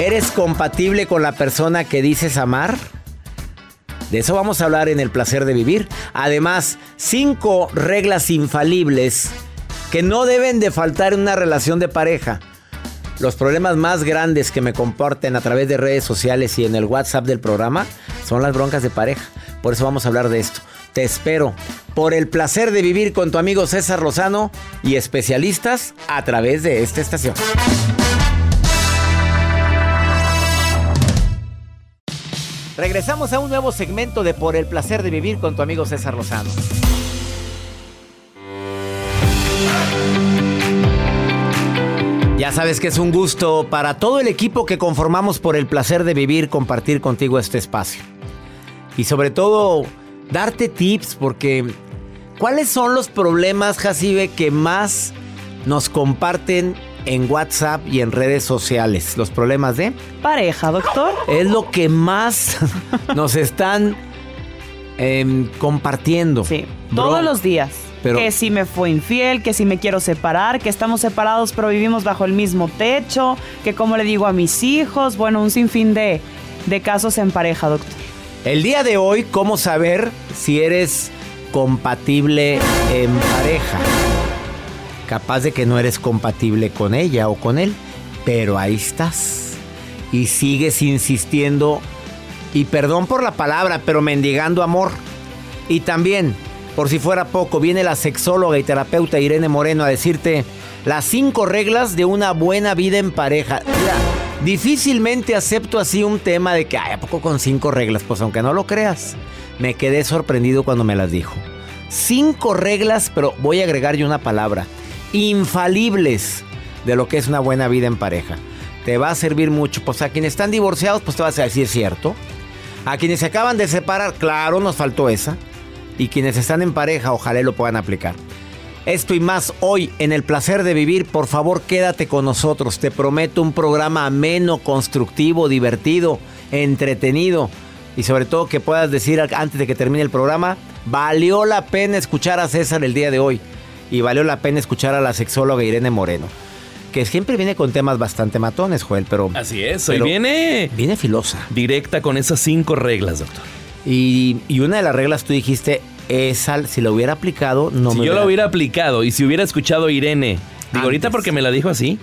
¿Eres compatible con la persona que dices amar? De eso vamos a hablar en el placer de vivir. Además, cinco reglas infalibles que no deben de faltar en una relación de pareja. Los problemas más grandes que me comporten a través de redes sociales y en el WhatsApp del programa son las broncas de pareja. Por eso vamos a hablar de esto. Te espero por el placer de vivir con tu amigo César Lozano y especialistas a través de esta estación. Regresamos a un nuevo segmento de Por el placer de vivir con tu amigo César Lozano. Ya sabes que es un gusto para todo el equipo que conformamos por el placer de vivir compartir contigo este espacio. Y sobre todo, darte tips porque ¿cuáles son los problemas, Jacibe, que más nos comparten en WhatsApp y en redes sociales? Los problemas de Pareja, doctor. es lo que más nos están em, compartiendo. Sí, Bro- todos los días. Pero- que si me fue infiel, que si me quiero separar, que estamos separados pero vivimos bajo el mismo techo, que como le digo a mis hijos, bueno, un sinfín de, de casos en pareja, doctor. El día de hoy, ¿cómo saber si eres compatible en pareja? Capaz de que no eres compatible con ella o con él, pero ahí estás. Y sigues insistiendo, y perdón por la palabra, pero mendigando amor. Y también, por si fuera poco, viene la sexóloga y terapeuta Irene Moreno a decirte las cinco reglas de una buena vida en pareja. Difícilmente acepto así un tema de que, ay, ¿a poco con cinco reglas? Pues aunque no lo creas, me quedé sorprendido cuando me las dijo. Cinco reglas, pero voy a agregar yo una palabra. Infalibles de lo que es una buena vida en pareja. Te va a servir mucho. Pues a quienes están divorciados, pues te vas a decir cierto. A quienes se acaban de separar, claro, nos faltó esa. Y quienes están en pareja, ojalá lo puedan aplicar. Esto y más hoy en el placer de vivir, por favor quédate con nosotros. Te prometo un programa ameno, constructivo, divertido, entretenido. Y sobre todo que puedas decir antes de que termine el programa, valió la pena escuchar a César el día de hoy. Y valió la pena escuchar a la sexóloga Irene Moreno. Que siempre viene con temas bastante matones, Joel, pero... Así es, hoy pero viene Viene filosa. directa con esas cinco reglas, doctor. Y, y una de las reglas tú dijiste, esa, si lo hubiera aplicado, no si me yo lo hubiera aplicado y si hubiera escuchado a Irene, digo ahorita porque me la dijo así,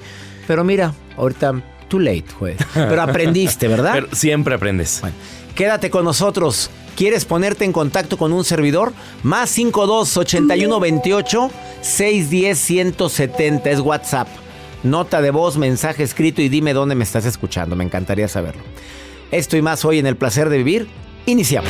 Pero mira, ahorita, too late, Joel. Pero aprendiste, ¿verdad? pero siempre aprendes. Bueno, quédate con nosotros. ¿Quieres ponerte en contacto con un servidor? Más 52 81 28 610 170 es WhatsApp. Nota de voz, mensaje escrito y dime dónde me estás escuchando. Me encantaría saberlo. Esto y más hoy en el placer de vivir. Iniciamos.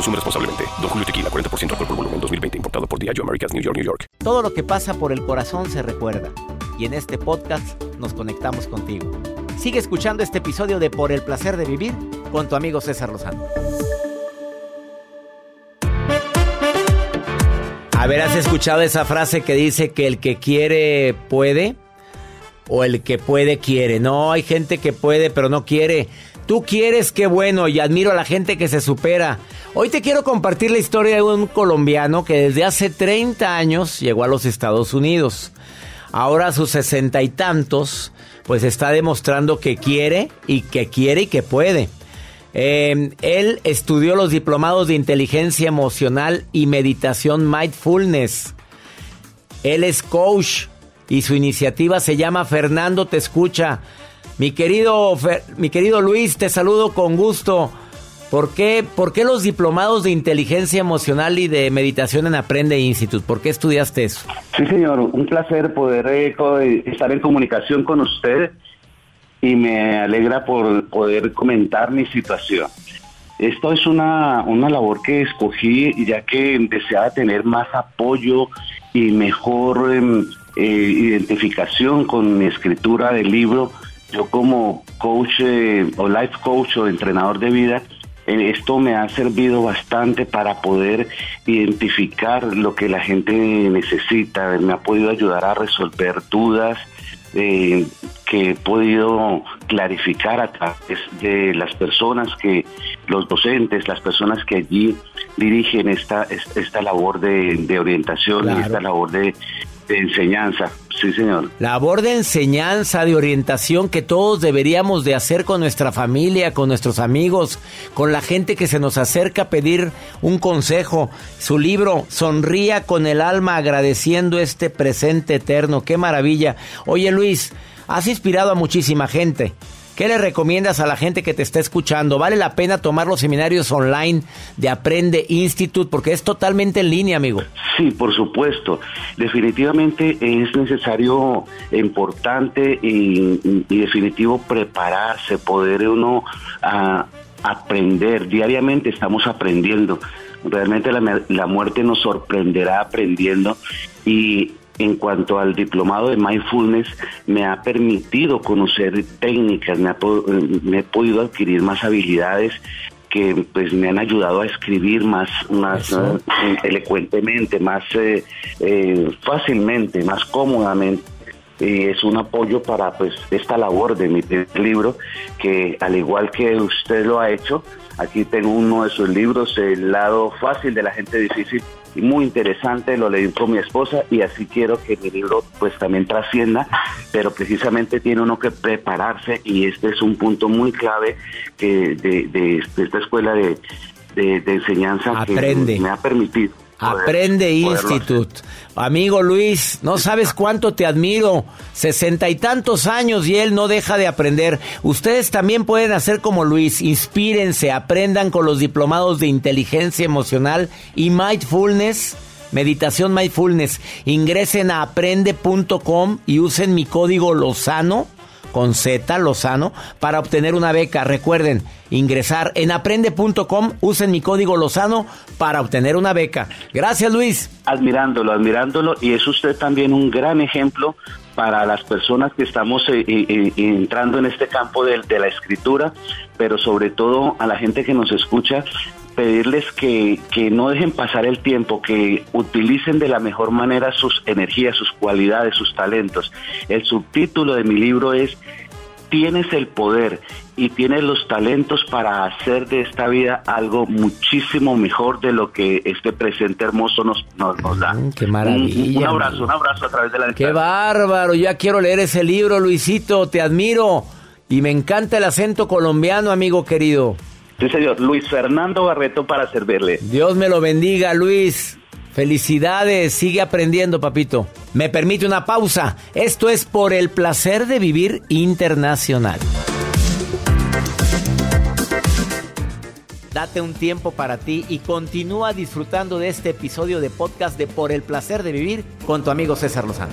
Consume responsablemente. Don Julio Tequila, 40% alcohol por volumen, 2020. Importado por Diageo Americas, New York, New York. Todo lo que pasa por el corazón se recuerda. Y en este podcast nos conectamos contigo. Sigue escuchando este episodio de Por el placer de vivir con tu amigo César Lozano. A ver, ¿has escuchado esa frase que dice que el que quiere puede? O el que puede quiere. No, hay gente que puede pero no quiere. Tú quieres, qué bueno, y admiro a la gente que se supera. Hoy te quiero compartir la historia de un colombiano que desde hace 30 años llegó a los Estados Unidos. Ahora a sus sesenta y tantos, pues está demostrando que quiere y que quiere y que puede. Eh, él estudió los diplomados de inteligencia emocional y meditación mindfulness. Él es coach y su iniciativa se llama Fernando Te Escucha. Mi querido, mi querido Luis, te saludo con gusto. ¿Por qué, ¿Por qué los diplomados de inteligencia emocional y de meditación en Aprende Institute? ¿Por qué estudiaste eso? Sí, señor, un placer poder eh, estar en comunicación con usted y me alegra por poder comentar mi situación. Esto es una, una labor que escogí ya que deseaba tener más apoyo y mejor em, eh, identificación con mi escritura del libro. Yo como coach eh, o life coach o entrenador de vida, eh, esto me ha servido bastante para poder identificar lo que la gente necesita, me ha podido ayudar a resolver dudas eh, que he podido clarificar a través de las personas que, los docentes, las personas que allí dirigen esta, esta labor de, orientación y esta labor de, de enseñanza. Sí, señor. Labor de enseñanza, de orientación que todos deberíamos de hacer con nuestra familia, con nuestros amigos, con la gente que se nos acerca a pedir un consejo. Su libro, Sonría con el alma agradeciendo este presente eterno. Qué maravilla. Oye Luis, has inspirado a muchísima gente. ¿Qué le recomiendas a la gente que te está escuchando? ¿Vale la pena tomar los seminarios online de Aprende Institute? Porque es totalmente en línea, amigo. Sí, por supuesto. Definitivamente es necesario, importante y, definitivo prepararse, poder uno a, aprender. Diariamente estamos aprendiendo. Realmente la, la muerte nos sorprenderá aprendiendo y en cuanto al diplomado de mindfulness, me ha permitido conocer técnicas, me, he podido adquirir más habilidades que pues me han ayudado a escribir más, más eh, elocuentemente, más eh, eh, fácilmente, más cómodamente. Y es un apoyo para pues esta labor de mi libro que al igual que usted lo ha hecho aquí tengo uno de sus libros el lado fácil de la gente difícil muy interesante, lo leí con mi esposa y así quiero que mi libro pues también trascienda, pero precisamente tiene uno que prepararse y este es un punto muy clave que de, esta escuela de, enseñanza que me ha permitido Aprende Institute. Amigo Luis, no sabes cuánto te admiro. Sesenta y tantos años y él no deja de aprender. Ustedes también pueden hacer como Luis. Inspírense, aprendan con los diplomados de inteligencia emocional y mindfulness. Meditación Mindfulness. Ingresen a aprende.com y usen mi código Lozano con Z Lozano para obtener una beca. Recuerden, ingresar en aprende.com, usen mi código Lozano para obtener una beca. Gracias, Luis. Admirándolo, admirándolo y es usted también un gran ejemplo para las personas que estamos eh, eh, eh, entrando en este campo de, de la escritura, pero sobre todo a la gente que nos escucha, pedirles que, que, no dejen pasar el tiempo, que utilicen de la mejor manera sus energías, sus cualidades, sus talentos. El subtítulo de mi libro es Tienes el poder y tienes los talentos para hacer de esta vida algo muchísimo mejor de lo que este presente hermoso nos, nos, da. Mm, qué maravilla. Un, un, abrazo, un abrazo a través de la Qué bárbaro, ya quiero leer ese libro, Luisito, te admiro. Y me encanta el acento colombiano, amigo querido. Sí, señor. Luis Fernando Barreto para servirle. Dios me lo bendiga, Luis. Felicidades, sigue aprendiendo, papito. Me permite una pausa. Esto es por el placer de vivir internacional. Date un tiempo para ti y continúa disfrutando de este episodio de podcast de Por el placer de vivir con tu amigo César Lozano.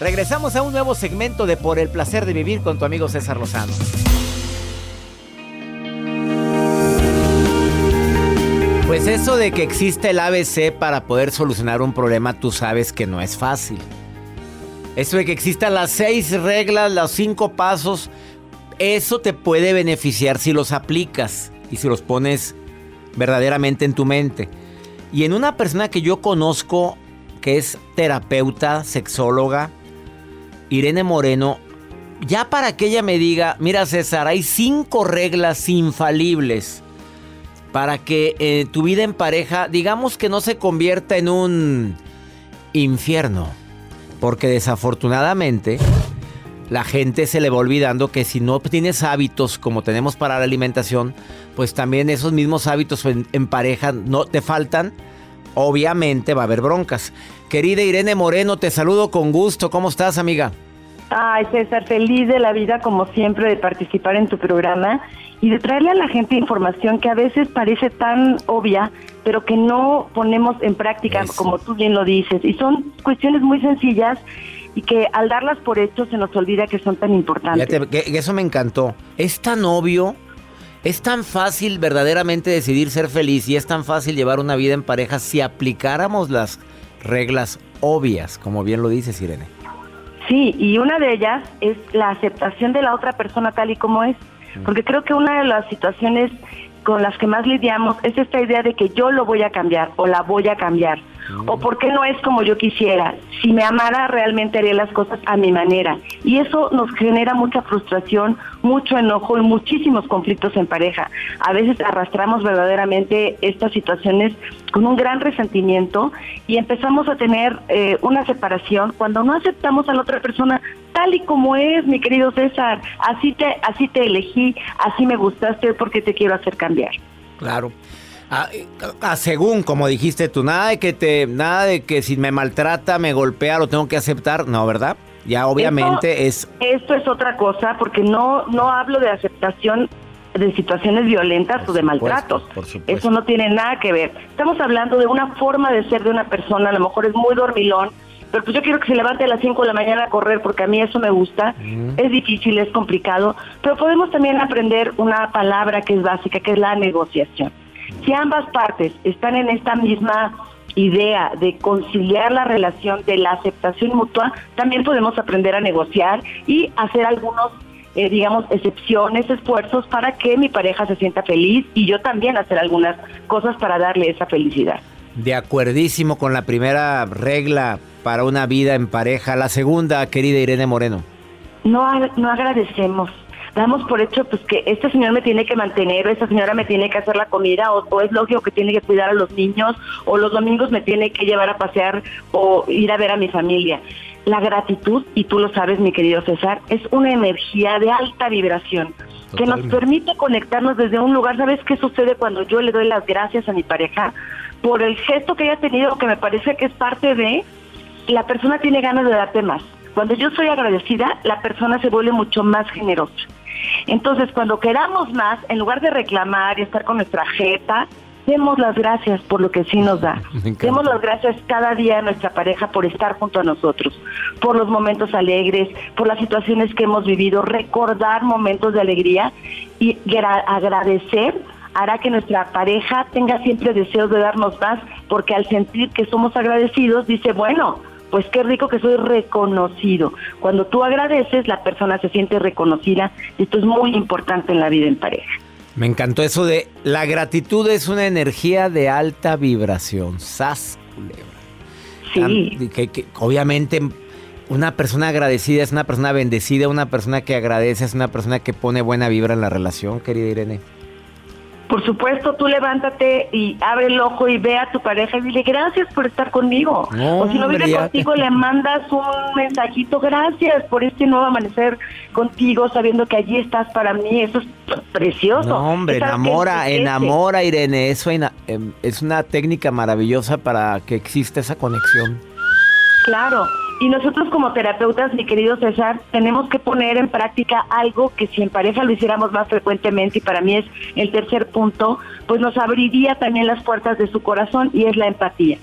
Regresamos a un nuevo segmento de Por el placer de vivir con tu amigo César Lozano. Pues eso de que existe el ABC para poder solucionar un problema, tú sabes que no es fácil. Eso de que existan las seis reglas, los cinco pasos, eso te puede beneficiar si los aplicas y si los pones verdaderamente en tu mente. Y en una persona que yo conozco, que es terapeuta, sexóloga, Irene Moreno, ya para que ella me diga, mira César, hay cinco reglas infalibles para que eh, tu vida en pareja, digamos que no se convierta en un infierno. Porque desafortunadamente la gente se le va olvidando que si no tienes hábitos como tenemos para la alimentación, pues también esos mismos hábitos en, en pareja no te faltan. Obviamente va a haber broncas. Querida Irene Moreno, te saludo con gusto. ¿Cómo estás, amiga? Ay, César, feliz de la vida como siempre de participar en tu programa y de traerle a la gente información que a veces parece tan obvia, pero que no ponemos en práctica, Eso. como tú bien lo dices. Y son cuestiones muy sencillas y que al darlas por hecho se nos olvida que son tan importantes. Que eso me encantó. Es tan obvio, es tan fácil verdaderamente decidir ser feliz y es tan fácil llevar una vida en pareja si aplicáramos las reglas obvias, como bien lo dices, Irene. Sí, y una de ellas es la aceptación de la otra persona tal y como es. Porque creo que una de las situaciones con las que más lidiamos es esta idea de que yo lo voy a cambiar o la voy a cambiar. O por qué no es como yo quisiera. Si me amara, realmente haría las cosas a mi manera. Y eso nos genera mucha frustración, mucho enojo y muchísimos conflictos en pareja. A veces arrastramos verdaderamente estas situaciones con un gran resentimiento y empezamos a tener eh, una separación cuando no aceptamos a la otra persona tal y como es, mi querido César. Así te, así te elegí, así me gustaste porque te quiero hacer cambiar. Claro. A, a, según como dijiste tú, nada de que te, nada de que si me maltrata, me golpea, lo tengo que aceptar, no, ¿verdad? Ya obviamente esto, es. Esto es otra cosa, porque no, no hablo de aceptación de situaciones violentas por o de supuesto, maltratos. Eso no tiene nada que ver. Estamos hablando de una forma de ser de una persona, a lo mejor es muy dormilón, pero pues yo quiero que se levante a las 5 de la mañana a correr porque a mí eso me gusta. Mm. Es difícil, es complicado, pero podemos también aprender una palabra que es básica, que es la negociación. Si ambas partes están en esta misma idea de conciliar la relación de la aceptación mutua, también podemos aprender a negociar y hacer algunos, eh, digamos, excepciones, esfuerzos para que mi pareja se sienta feliz y yo también hacer algunas cosas para darle esa felicidad. De acuerdísimo con la primera regla para una vida en pareja. La segunda, querida Irene Moreno. No, no agradecemos damos por hecho pues que este señor me tiene que mantener o esta señora me tiene que hacer la comida o, o, es lógico que tiene que cuidar a los niños o los domingos me tiene que llevar a pasear o ir a ver a mi familia. La gratitud, y tú lo sabes mi querido César, es una energía de alta vibración que nos permite conectarnos desde un lugar. ¿Sabes qué sucede cuando yo le doy las gracias a mi pareja por el gesto que haya tenido, que me parece que es parte de, la persona tiene ganas de darte más. Cuando yo soy agradecida, la persona se vuelve mucho más generosa. Entonces, cuando queramos más, en lugar de reclamar y estar con nuestra jeta, demos las gracias por lo que sí nos da. Demos las gracias cada día a nuestra pareja por estar junto a nosotros, por los momentos alegres, por las situaciones que hemos vivido, recordar momentos de alegría y agradecer hará que nuestra pareja tenga siempre deseos de darnos más, porque al sentir que somos agradecidos, dice, bueno, pues qué rico que soy reconocido. Cuando tú agradeces, la persona se siente reconocida y esto es muy importante en la vida en pareja. Me encantó eso de la gratitud es una energía de alta vibración. Sas, Sí. Que, obviamente una persona agradecida es una persona bendecida, una persona que agradece es una persona que pone buena vibra en la relación, querida Irene. Por supuesto, tú levántate y abre el ojo y ve a tu pareja y dile gracias por estar conmigo. o si no vive contigo, le mandas un mensajito, gracias por este nuevo amanecer contigo, sabiendo que allí estás para mí. Eso es precioso. No, hombre, enamora, enamora, Irene. Eso em, es una técnica maravillosa para que exista esa conexión. Claro. Y nosotros como terapeutas, mi querido César, tenemos que poner en práctica algo que si en pareja lo hiciéramos más frecuentemente, y para mí es el tercer punto, pues nos abriría también las puertas de su corazón y es la empatía.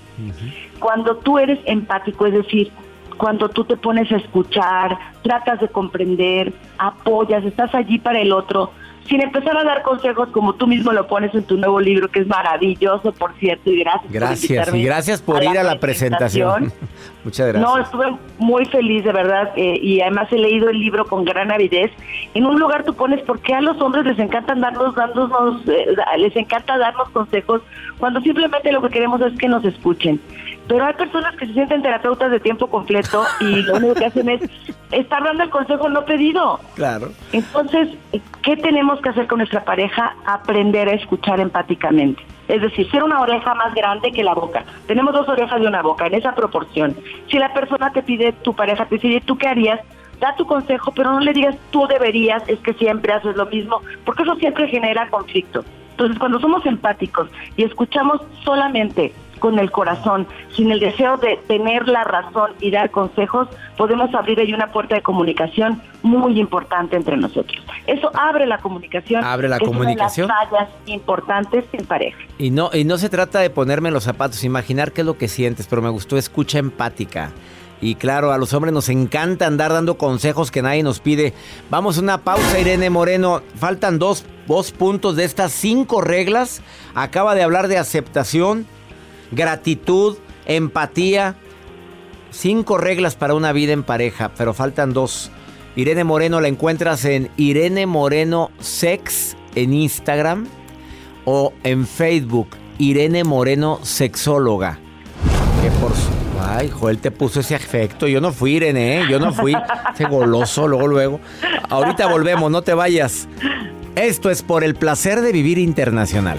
Cuando tú eres empático, es decir, cuando tú te pones a escuchar, tratas de comprender, apoyas, estás allí para el otro, sin empezar a dar consejos como tú mismo lo pones en tu nuevo libro, que es maravilloso, por cierto, y gracias. Gracias, y gracias por ir a la presentación. Muchas gracias. No, estuve muy feliz, de verdad, eh, y además he leído el libro con gran avidez. En un lugar tú pones, ¿por qué a los hombres les encanta darnos, darnos, eh, les encanta darnos consejos cuando simplemente lo que queremos es que nos escuchen? Pero hay personas que se sienten terapeutas de tiempo completo y lo único que hacen es estar dando el consejo no pedido. Claro. Entonces, ¿qué tenemos que hacer con nuestra pareja? Aprender a escuchar empáticamente. Es decir, ser una oreja más grande que la boca. Tenemos dos orejas de una boca, en esa proporción. Si la persona te pide, tu pareja te pide, ¿tú qué harías? Da tu consejo, pero no le digas tú deberías, es que siempre haces lo mismo, porque eso siempre genera conflicto. Entonces, cuando somos empáticos y escuchamos solamente con el corazón, sin el deseo de tener la razón y dar consejos, podemos abrir ahí una puerta de comunicación muy importante entre nosotros. Eso abre la comunicación. Abre la comunicación. Una importantes en pareja. Y no, y no se trata de ponerme los zapatos, imaginar qué es lo que sientes, pero me gustó escucha empática. Y claro, a los hombres nos encanta andar dando consejos que nadie nos pide. Vamos a una pausa, Irene Moreno. Faltan dos, dos puntos de estas cinco reglas. Acaba de hablar de aceptación, gratitud, empatía. Cinco reglas para una vida en pareja, pero faltan dos. Irene Moreno la encuentras en Irene Moreno Sex en Instagram o en Facebook Irene Moreno Sexóloga. Que por Ay, Joel te puso ese afecto. Yo no fui, Irene, ¿eh? yo no fui. Ese goloso, luego, luego. Ahorita volvemos, no te vayas. Esto es por el placer de vivir internacional.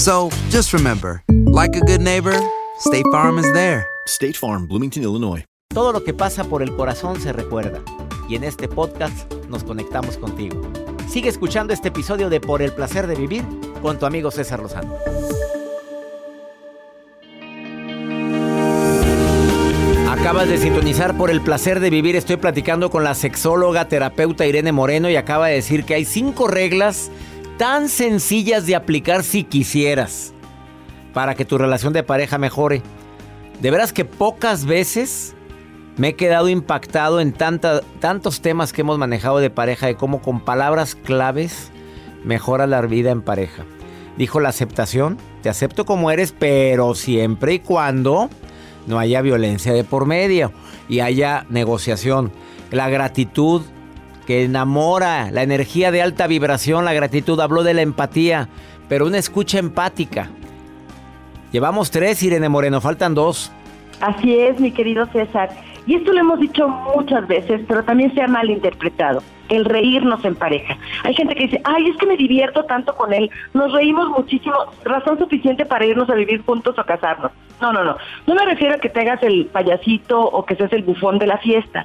So just remember, like a good neighbor, State Farm is there. State Farm, Bloomington, Illinois. Todo lo que pasa por el corazón se recuerda. Y en este podcast nos conectamos contigo. Sigue escuchando este episodio de Por el placer de vivir con tu amigo César Lozano. Acabas de sintonizar por el placer de vivir. Estoy platicando con la sexóloga terapeuta Irene Moreno y acaba de decir que hay cinco reglas tan sencillas de aplicar si quisieras para que tu relación de pareja mejore. De veras que pocas veces me he quedado impactado en tantos temas que hemos manejado de pareja, de cómo con palabras claves mejora la vida en pareja. Dijo la aceptación, te acepto como eres, pero siempre y cuando no haya violencia de por medio y haya negociación. La gratitud que enamora, la energía de alta vibración, la gratitud, habló de la empatía, pero una escucha empática. Llevamos tres, Irene Moreno, faltan dos. Así es, mi querido César. Y esto lo hemos dicho muchas veces, pero también se ha malinterpretado. El reírnos en pareja. Hay gente que dice, ay, es que me divierto tanto con él, nos reímos muchísimo, razón suficiente para irnos a vivir juntos o casarnos. No, no, no. No me refiero a que te hagas el payasito o que seas el bufón de la fiesta.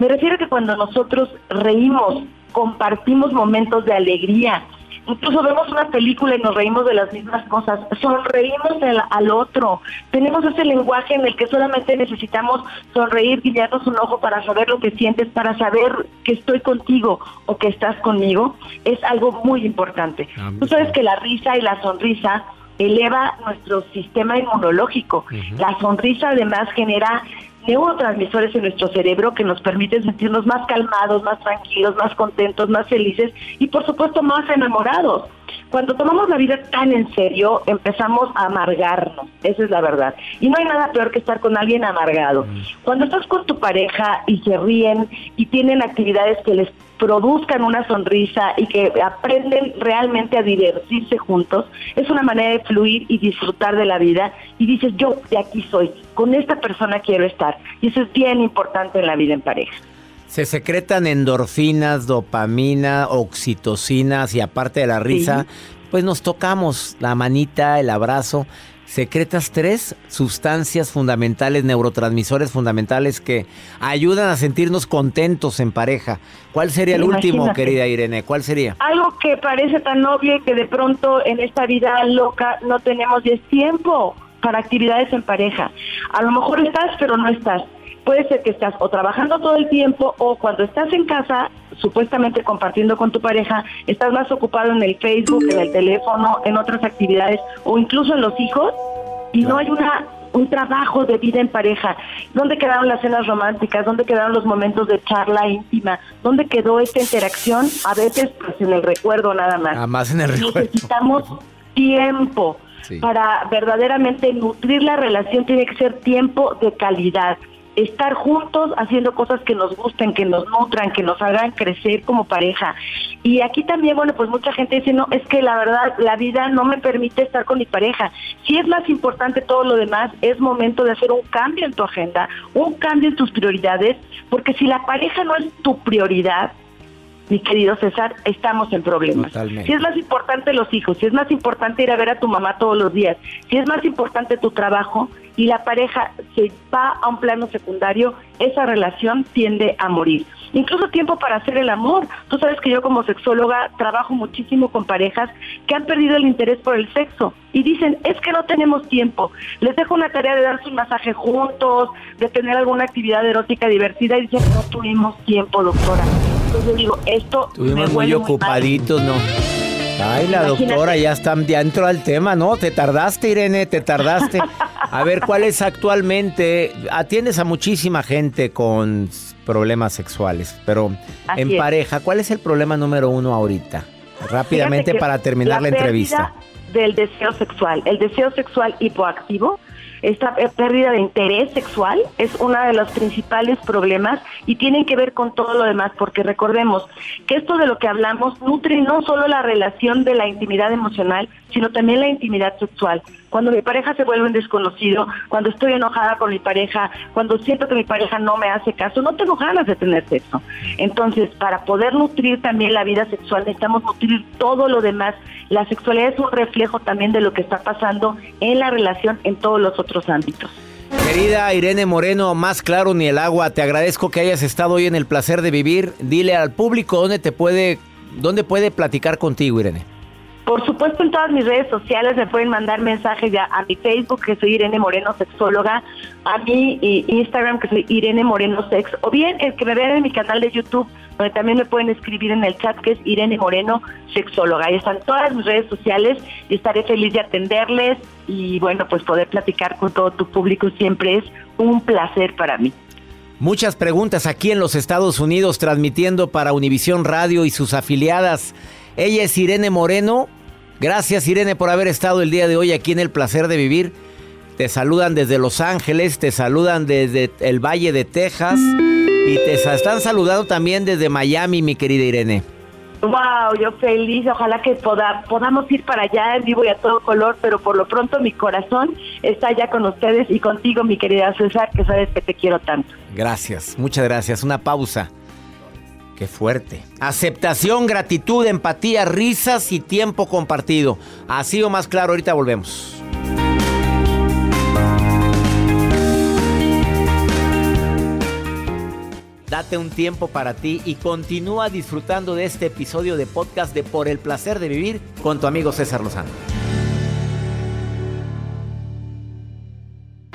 Me refiero a que cuando nosotros reímos, compartimos momentos de alegría, Incluso vemos una película y nos reímos de las mismas cosas, sonreímos al otro, tenemos ese lenguaje en el que solamente necesitamos sonreír, guiarnos un ojo para saber lo que sientes, para saber que estoy contigo o que estás conmigo, es algo muy importante. Ah, Tú sabes que la risa y la sonrisa eleva nuestro sistema inmunológico. La sonrisa además genera neurotransmisores en nuestro cerebro que nos permiten sentirnos más calmados, más tranquilos, más contentos, más felices y por supuesto más enamorados. Cuando tomamos la vida tan en serio, empezamos a amargarnos, esa es la verdad. Y no hay nada peor que estar con alguien amargado. Cuando estás con tu pareja y se ríen y tienen actividades que les produzcan una sonrisa y que aprenden realmente a divertirse juntos, es una manera de fluir y disfrutar de la vida y dices, yo de aquí soy, con esta persona quiero estar. Y eso es bien importante en la vida en pareja. Se secretan endorfinas, dopamina, oxitocinas y aparte de la risa, pues nos tocamos la manita, el abrazo secretas tres sustancias fundamentales, neurotransmisores fundamentales que ayudan a sentirnos contentos en pareja. ¿Cuál sería el último, querida Irene? ¿Cuál sería? Algo que parece tan obvio que de pronto en esta vida loca no tenemos tiempo para actividades en pareja. A lo mejor estás, pero no estás. Puede ser que estás o trabajando todo el tiempo o cuando estás en casa supuestamente compartiendo con tu pareja, estás más ocupado en el Facebook, en el teléfono, en otras actividades o incluso en los hijos y no hay una un trabajo de vida en pareja. ¿Dónde quedaron las cenas románticas? ¿Dónde quedaron los momentos de charla íntima? ¿Dónde quedó esta interacción? A veces pues en el recuerdo nada más. Nada más en el recuerdo. Necesitamos tiempo. Para verdaderamente nutrir la relación tiene que ser tiempo de calidad estar juntos haciendo cosas que nos gusten, que nos nutran, que nos hagan crecer como pareja. Y aquí también, bueno, pues mucha gente dice, no, es que la verdad la vida no me permite estar con mi pareja. Si es más importante todo lo demás, es momento de hacer un cambio en tu agenda, un cambio en tus prioridades, porque si la pareja no es tu prioridad, mi querido César, estamos en problemas. Si es más importante los hijos, si es más importante ir a ver a tu mamá todos los días, si es más importante tu trabajo y la pareja se va a un plano secundario, esa relación tiende a morir. Incluso tiempo para hacer el amor. Tú sabes que yo como sexóloga trabajo muchísimo con parejas que han perdido el interés por el sexo y dicen, es que no tenemos tiempo. Les dejo una tarea de darse un masaje juntos, de tener alguna actividad erótica divertida y dicen, no tuvimos tiempo, doctora. Entonces digo, esto... Estuvimos muy ocupaditos, ¿no? Ay, la doctora ya está ya entró al tema, ¿no? Te tardaste, Irene, te tardaste. A ver, ¿cuál es actualmente? Atiendes a muchísima gente con problemas sexuales, pero en pareja, ¿cuál es el problema número uno ahorita? Rápidamente para terminar la entrevista. Del deseo sexual, el deseo sexual hipoactivo esta pérdida de interés sexual es uno de los principales problemas y tienen que ver con todo lo demás, porque recordemos que esto de lo que hablamos nutre no solo la relación de la intimidad emocional, sino también la intimidad sexual. Cuando mi pareja se vuelve un desconocido, cuando estoy enojada con mi pareja, cuando siento que mi pareja no me hace caso, no tengo ganas de tener sexo. Entonces, para poder nutrir también la vida sexual, necesitamos nutrir todo lo demás. La sexualidad es un reflejo también de lo que está pasando en la relación en todos los otros ámbitos. Querida Irene Moreno, más claro ni el agua, te agradezco que hayas estado hoy en el placer de vivir. Dile al público dónde te puede ¿Dónde puede platicar contigo, Irene? Por supuesto, en todas mis redes sociales me pueden mandar mensajes ya a mi Facebook, que soy Irene Moreno Sexóloga, a mi Instagram, que soy Irene Moreno Sex, o bien el que me vean en mi canal de YouTube, donde también me pueden escribir en el chat, que es Irene Moreno Sexóloga. Ahí están todas mis redes sociales y estaré feliz de atenderles y, bueno, pues poder platicar con todo tu público siempre es un placer para mí. Muchas preguntas aquí en los Estados Unidos, transmitiendo para Univisión Radio y sus afiliadas. Ella es Irene Moreno. Gracias Irene por haber estado el día de hoy aquí en El Placer de Vivir. Te saludan desde Los Ángeles, te saludan desde el Valle de Texas y te están saludando también desde Miami, mi querida Irene. Wow, yo feliz, ojalá que podamos ir para allá en vivo y a todo color, pero por lo pronto mi corazón está allá con ustedes y contigo, mi querida César, que sabes que te quiero tanto. Gracias, muchas gracias. Una pausa. Qué fuerte. Aceptación, gratitud, empatía, risas y tiempo compartido. Así o más claro, ahorita volvemos. Date un tiempo para ti y continúa disfrutando de este episodio de podcast de Por el placer de vivir con tu amigo César Lozano.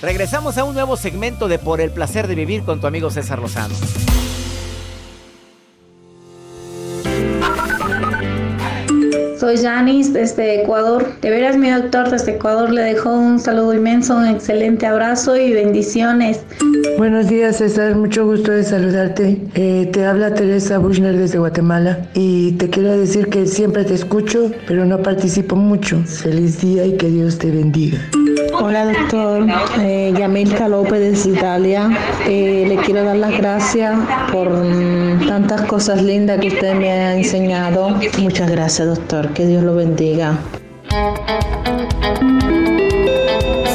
Regresamos a un nuevo segmento de Por el placer de vivir con tu amigo César Lozano. Soy Janis desde Ecuador. De veras, mi doctor desde Ecuador le dejó un saludo inmenso, un excelente abrazo y bendiciones. Buenos días, César. Mucho gusto de saludarte. Eh, te habla Teresa Bushner desde Guatemala y te quiero decir que siempre te escucho, pero no participo mucho. Feliz día y que Dios te bendiga. Hola doctor, eh, Yamilka López desde Italia. Eh, le quiero dar las gracias por mm, tantas cosas lindas que usted me ha enseñado. Muchas gracias doctor, que Dios lo bendiga.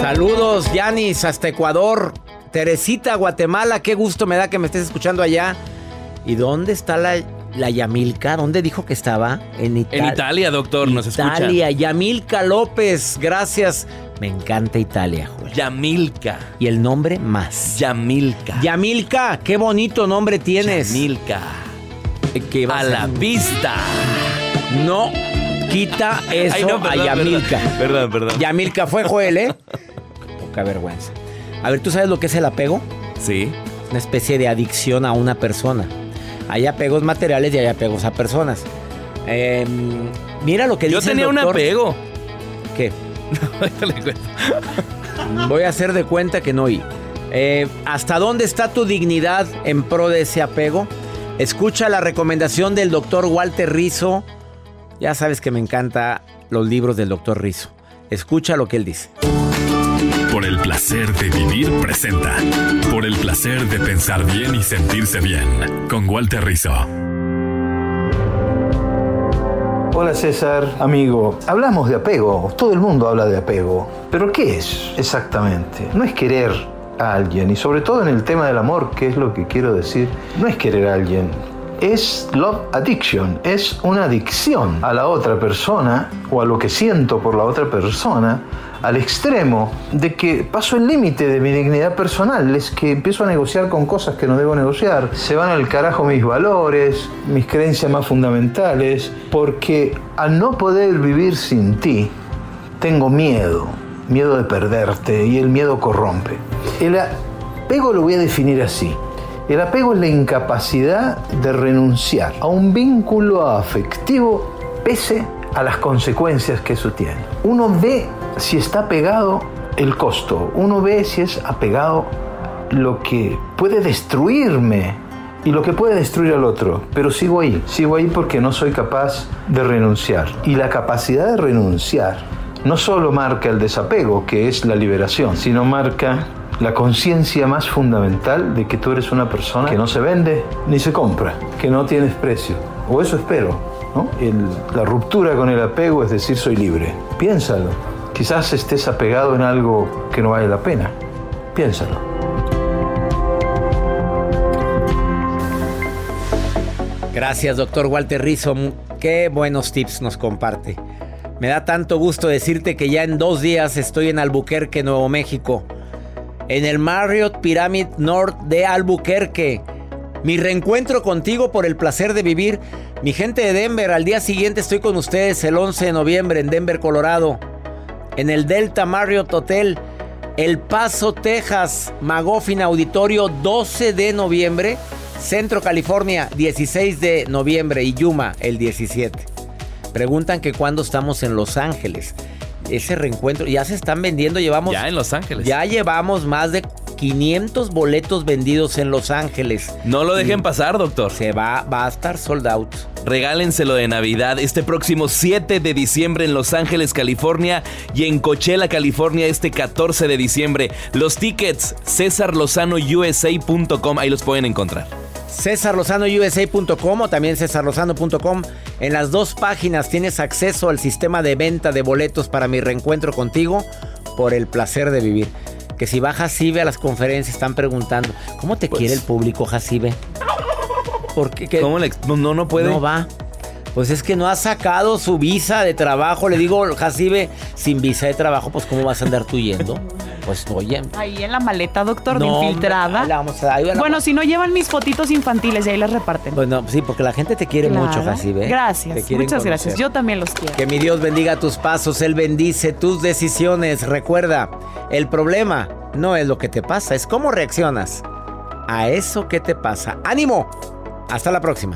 Saludos Yanis hasta Ecuador. Teresita, Guatemala, qué gusto me da que me estés escuchando allá. ¿Y dónde está la, la Yamilka? ¿Dónde dijo que estaba? En Italia. En Italia, doctor, nos escucha. Italia, Yamilka López, gracias. Me encanta Italia, Julio. Yamilka. Y el nombre más. Yamilka. Yamilka, qué bonito nombre tienes. Yamilka. Que a la vista. No, quita eso a Yamilka. Perdón, perdón. Yamilka fue Joel, ¿eh? Poca vergüenza. A ver, ¿tú sabes lo que es el apego? Sí. Una especie de adicción a una persona. Hay apegos materiales y hay apegos a personas. Em, mira lo que Yo dice tenía el un apego. ¿Qué? Voy a hacer de cuenta que no oí. Eh, ¿Hasta dónde está tu dignidad en pro de ese apego? Escucha la recomendación del doctor Walter Rizzo. Ya sabes que me encantan los libros del doctor Rizzo. Escucha lo que él dice. Por el placer de vivir presenta. Por el placer de pensar bien y sentirse bien. Con Walter Rizzo. Hola César, amigo. Hablamos de apego, todo el mundo habla de apego. Pero ¿qué es exactamente? No es querer a alguien, y sobre todo en el tema del amor, que es lo que quiero decir, no es querer a alguien. Es love addiction, es una adicción a la otra persona o a lo que siento por la otra persona al extremo de que paso el límite de mi dignidad personal, es que empiezo a negociar con cosas que no debo negociar, se van al carajo mis valores, mis creencias más fundamentales, porque al no poder vivir sin ti, tengo miedo, miedo de perderte y el miedo corrompe. El apego lo voy a definir así. El apego es la incapacidad de renunciar a un vínculo afectivo pese a las consecuencias que eso tiene. Uno ve si está pegado el costo, uno ve si es apegado lo que puede destruirme y lo que puede destruir al otro, pero sigo ahí, sigo ahí porque no soy capaz de renunciar. Y la capacidad de renunciar no solo marca el desapego, que es la liberación, sino marca la conciencia más fundamental de que tú eres una persona que no se vende ni se compra, que no tienes precio. O eso espero. la ruptura con el apego es decir soy libre. Piénsalo. Quizás estés apegado en algo que no vale la pena. Piénsalo. Gracias, doctor Walter Rizzo. Qué buenos tips nos comparte. Me da tanto gusto decirte que ya en dos días estoy en Albuquerque, Nuevo México. En el Marriott Pyramid North de Albuquerque. Mi reencuentro contigo por el placer de vivir. Mi gente de Denver, al día siguiente estoy con ustedes el 11 de noviembre en Denver, Colorado. En el Delta Marriott Hotel. El Paso, Texas, Magoffin Auditorio, 12 de noviembre. Centro California, 16 de noviembre y Yuma, el 17. Preguntan que cuándo estamos en Los Ángeles. Ese reencuentro ya se están vendiendo, llevamos... Ya en Los Ángeles. Ya llevamos más de 500 boletos vendidos en Los Ángeles. No lo dejen pasar, doctor. Se va, va a estar sold out. Regálenselo de Navidad este próximo 7 de diciembre en Los Ángeles, California y en Coachella, California este 14 de diciembre. Los tickets, cesarlozanousa.com, ahí los pueden encontrar. CesarLozanoUSA.com o también CesarLozano.com. En las dos páginas tienes acceso al sistema de venta de boletos para mi reencuentro contigo por el placer de vivir. Que si va Jacibe a las conferencias están preguntando, ¿cómo te quiere el público Jacibe? ¿Por qué? ¿Qué? ¿Cómo le no, no puede? No va. Pues es que no ha sacado su visa de trabajo. Le digo, Jacibe, sin visa de trabajo, pues ¿cómo vas a andar tú yendo? Pues oye. Ahí en la maleta, doctor, No, de infiltrada. ahí la vamos a- ahí la bueno, vamos- si no llevan mis fotitos infantiles y ahí las reparten. Bueno, sí, porque la gente te quiere Claro. mucho, Jacibe. Gracias, Te quieren muchas gracias. Yo también los quiero. Que mi Dios bendiga tus pasos, Él bendice tus decisiones. Recuerda, el problema no es lo que te pasa, es cómo reaccionas a eso que te pasa. ¡Ánimo! Hasta la próxima.